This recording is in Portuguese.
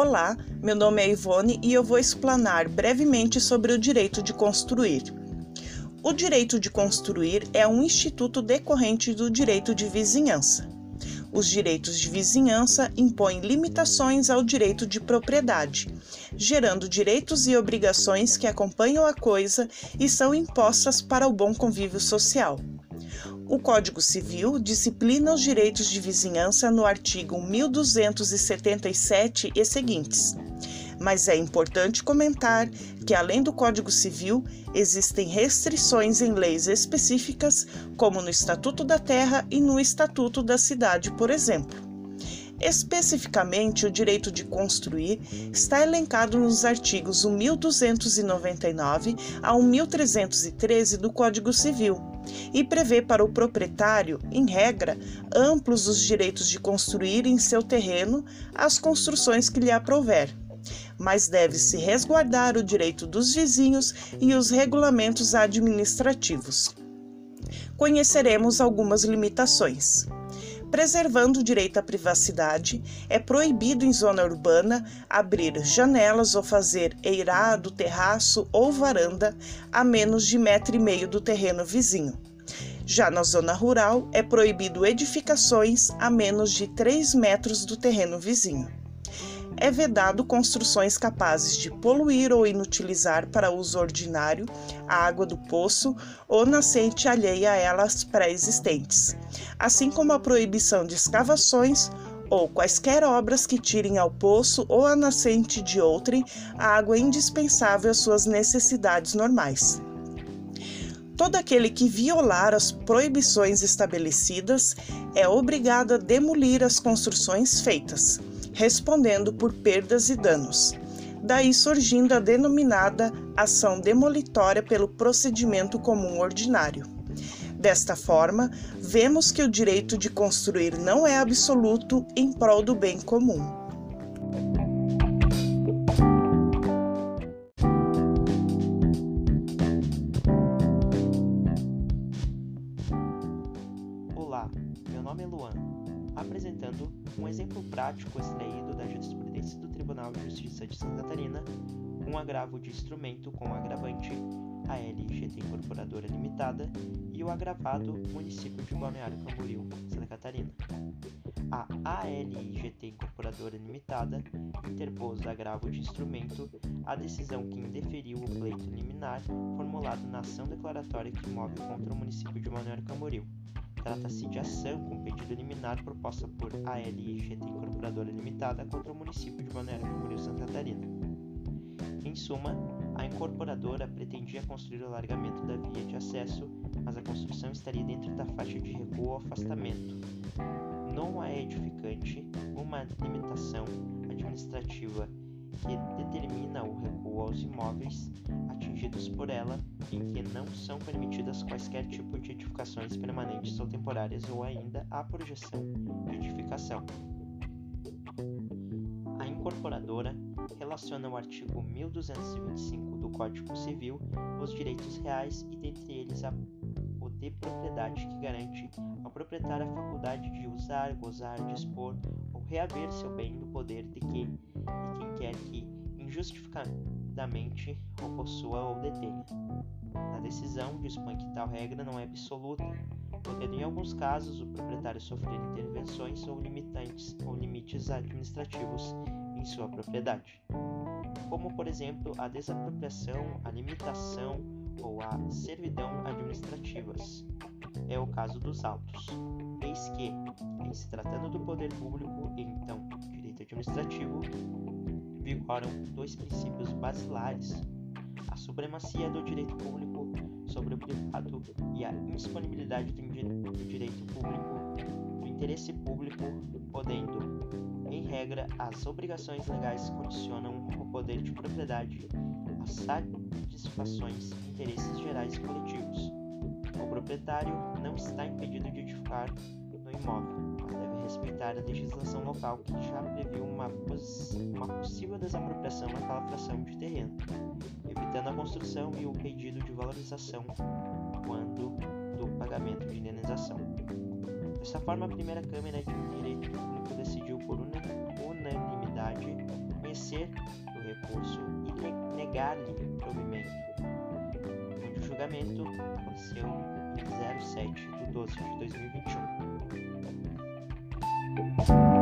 Olá, meu nome é Ivone e eu vou explanar brevemente sobre o direito de construir. O direito de construir é um instituto decorrente do direito de vizinhança. Os direitos de vizinhança impõem limitações ao direito de propriedade, gerando direitos e obrigações que acompanham a coisa e são impostas para o bom convívio social. O Código Civil disciplina os direitos de vizinhança no artigo 1277 e seguintes. Mas é importante comentar que, além do Código Civil, existem restrições em leis específicas, como no Estatuto da Terra e no Estatuto da Cidade, por exemplo. Especificamente, o direito de construir está elencado nos artigos 1299 a 1313 do Código Civil e prevê para o proprietário, em regra, amplos os direitos de construir em seu terreno as construções que lhe aprouver. Mas deve-se resguardar o direito dos vizinhos e os regulamentos administrativos. Conheceremos algumas limitações. Preservando o direito à privacidade, é proibido em zona urbana abrir janelas ou fazer eirado, terraço ou varanda a menos de metro e meio do terreno vizinho. Já na zona rural, é proibido edificações a menos de 3 metros do terreno vizinho é vedado construções capazes de poluir ou inutilizar para uso ordinário a água do poço ou nascente alheia a elas pré-existentes, assim como a proibição de escavações ou quaisquer obras que tirem ao poço ou à nascente de outrem a água indispensável às suas necessidades normais. Todo aquele que violar as proibições estabelecidas é obrigado a demolir as construções feitas, respondendo por perdas e danos. Daí surgindo a denominada ação demolitória pelo procedimento comum ordinário. Desta forma, vemos que o direito de construir não é absoluto em prol do bem comum. Olá, meu nome é Luan apresentando um exemplo prático extraído da jurisprudência do Tribunal de Justiça de Santa Catarina, um agravo de instrumento com agravante ALGT Incorporadora Limitada e o agravado município de Balneário Camboriú, Santa Catarina. A ALGT Incorporadora Limitada interpôs agravo de instrumento à decisão que indeferiu o pleito liminar formulado na ação declaratória que move contra o município de Balneário Camboriú Trata-se de ação com pedido liminar proposta por ALIGT Incorporadora Limitada contra o município de Balneário Camboriú, Santa Catarina. Em suma, a incorporadora pretendia construir o alargamento da via de acesso, mas a construção estaria dentro da faixa de recuo ou afastamento. Não há edificante uma limitação administrativa que determina o recuo aos imóveis atingidos por ela em que não são permitidas quaisquer tipo de edificações permanentes ou temporárias ou ainda a projeção de edificação. A incorporadora relaciona o artigo 1225 do Código Civil os direitos reais e dentre eles a o de propriedade que garante ao proprietário a faculdade de usar, gozar, dispor ou reaver seu bem no poder de de quem quer que injustificadamente o possua ou detenha. Na decisão, dispõe que tal regra não é absoluta, podendo em alguns casos o proprietário sofrer intervenções ou limitantes ou limites administrativos em sua propriedade, como por exemplo a desapropriação, a limitação ou a servidão administrativas. É o caso dos autos. Eis que, em se tratando do poder público e então direito administrativo, vigoram dois princípios basilares: a supremacia do direito público sobre o privado e a indisponibilidade do direito público, do interesse público, podendo, em regra, as obrigações legais condicionam o poder de propriedade às satisfações de interesses gerais e coletivos. O proprietário não está impedido de edificar no imóvel, mas deve respeitar a legislação local que já previu uma, uma desapropriação naquela fração de terreno, evitando a construção e o pedido de valorização quando do pagamento de indenização. Dessa forma, a primeira Câmara de Direito Público decidiu por unanimidade esquecer do recurso e negar-lhe provimento, onde o julgamento aconteceu em 07 de 12 de 2021.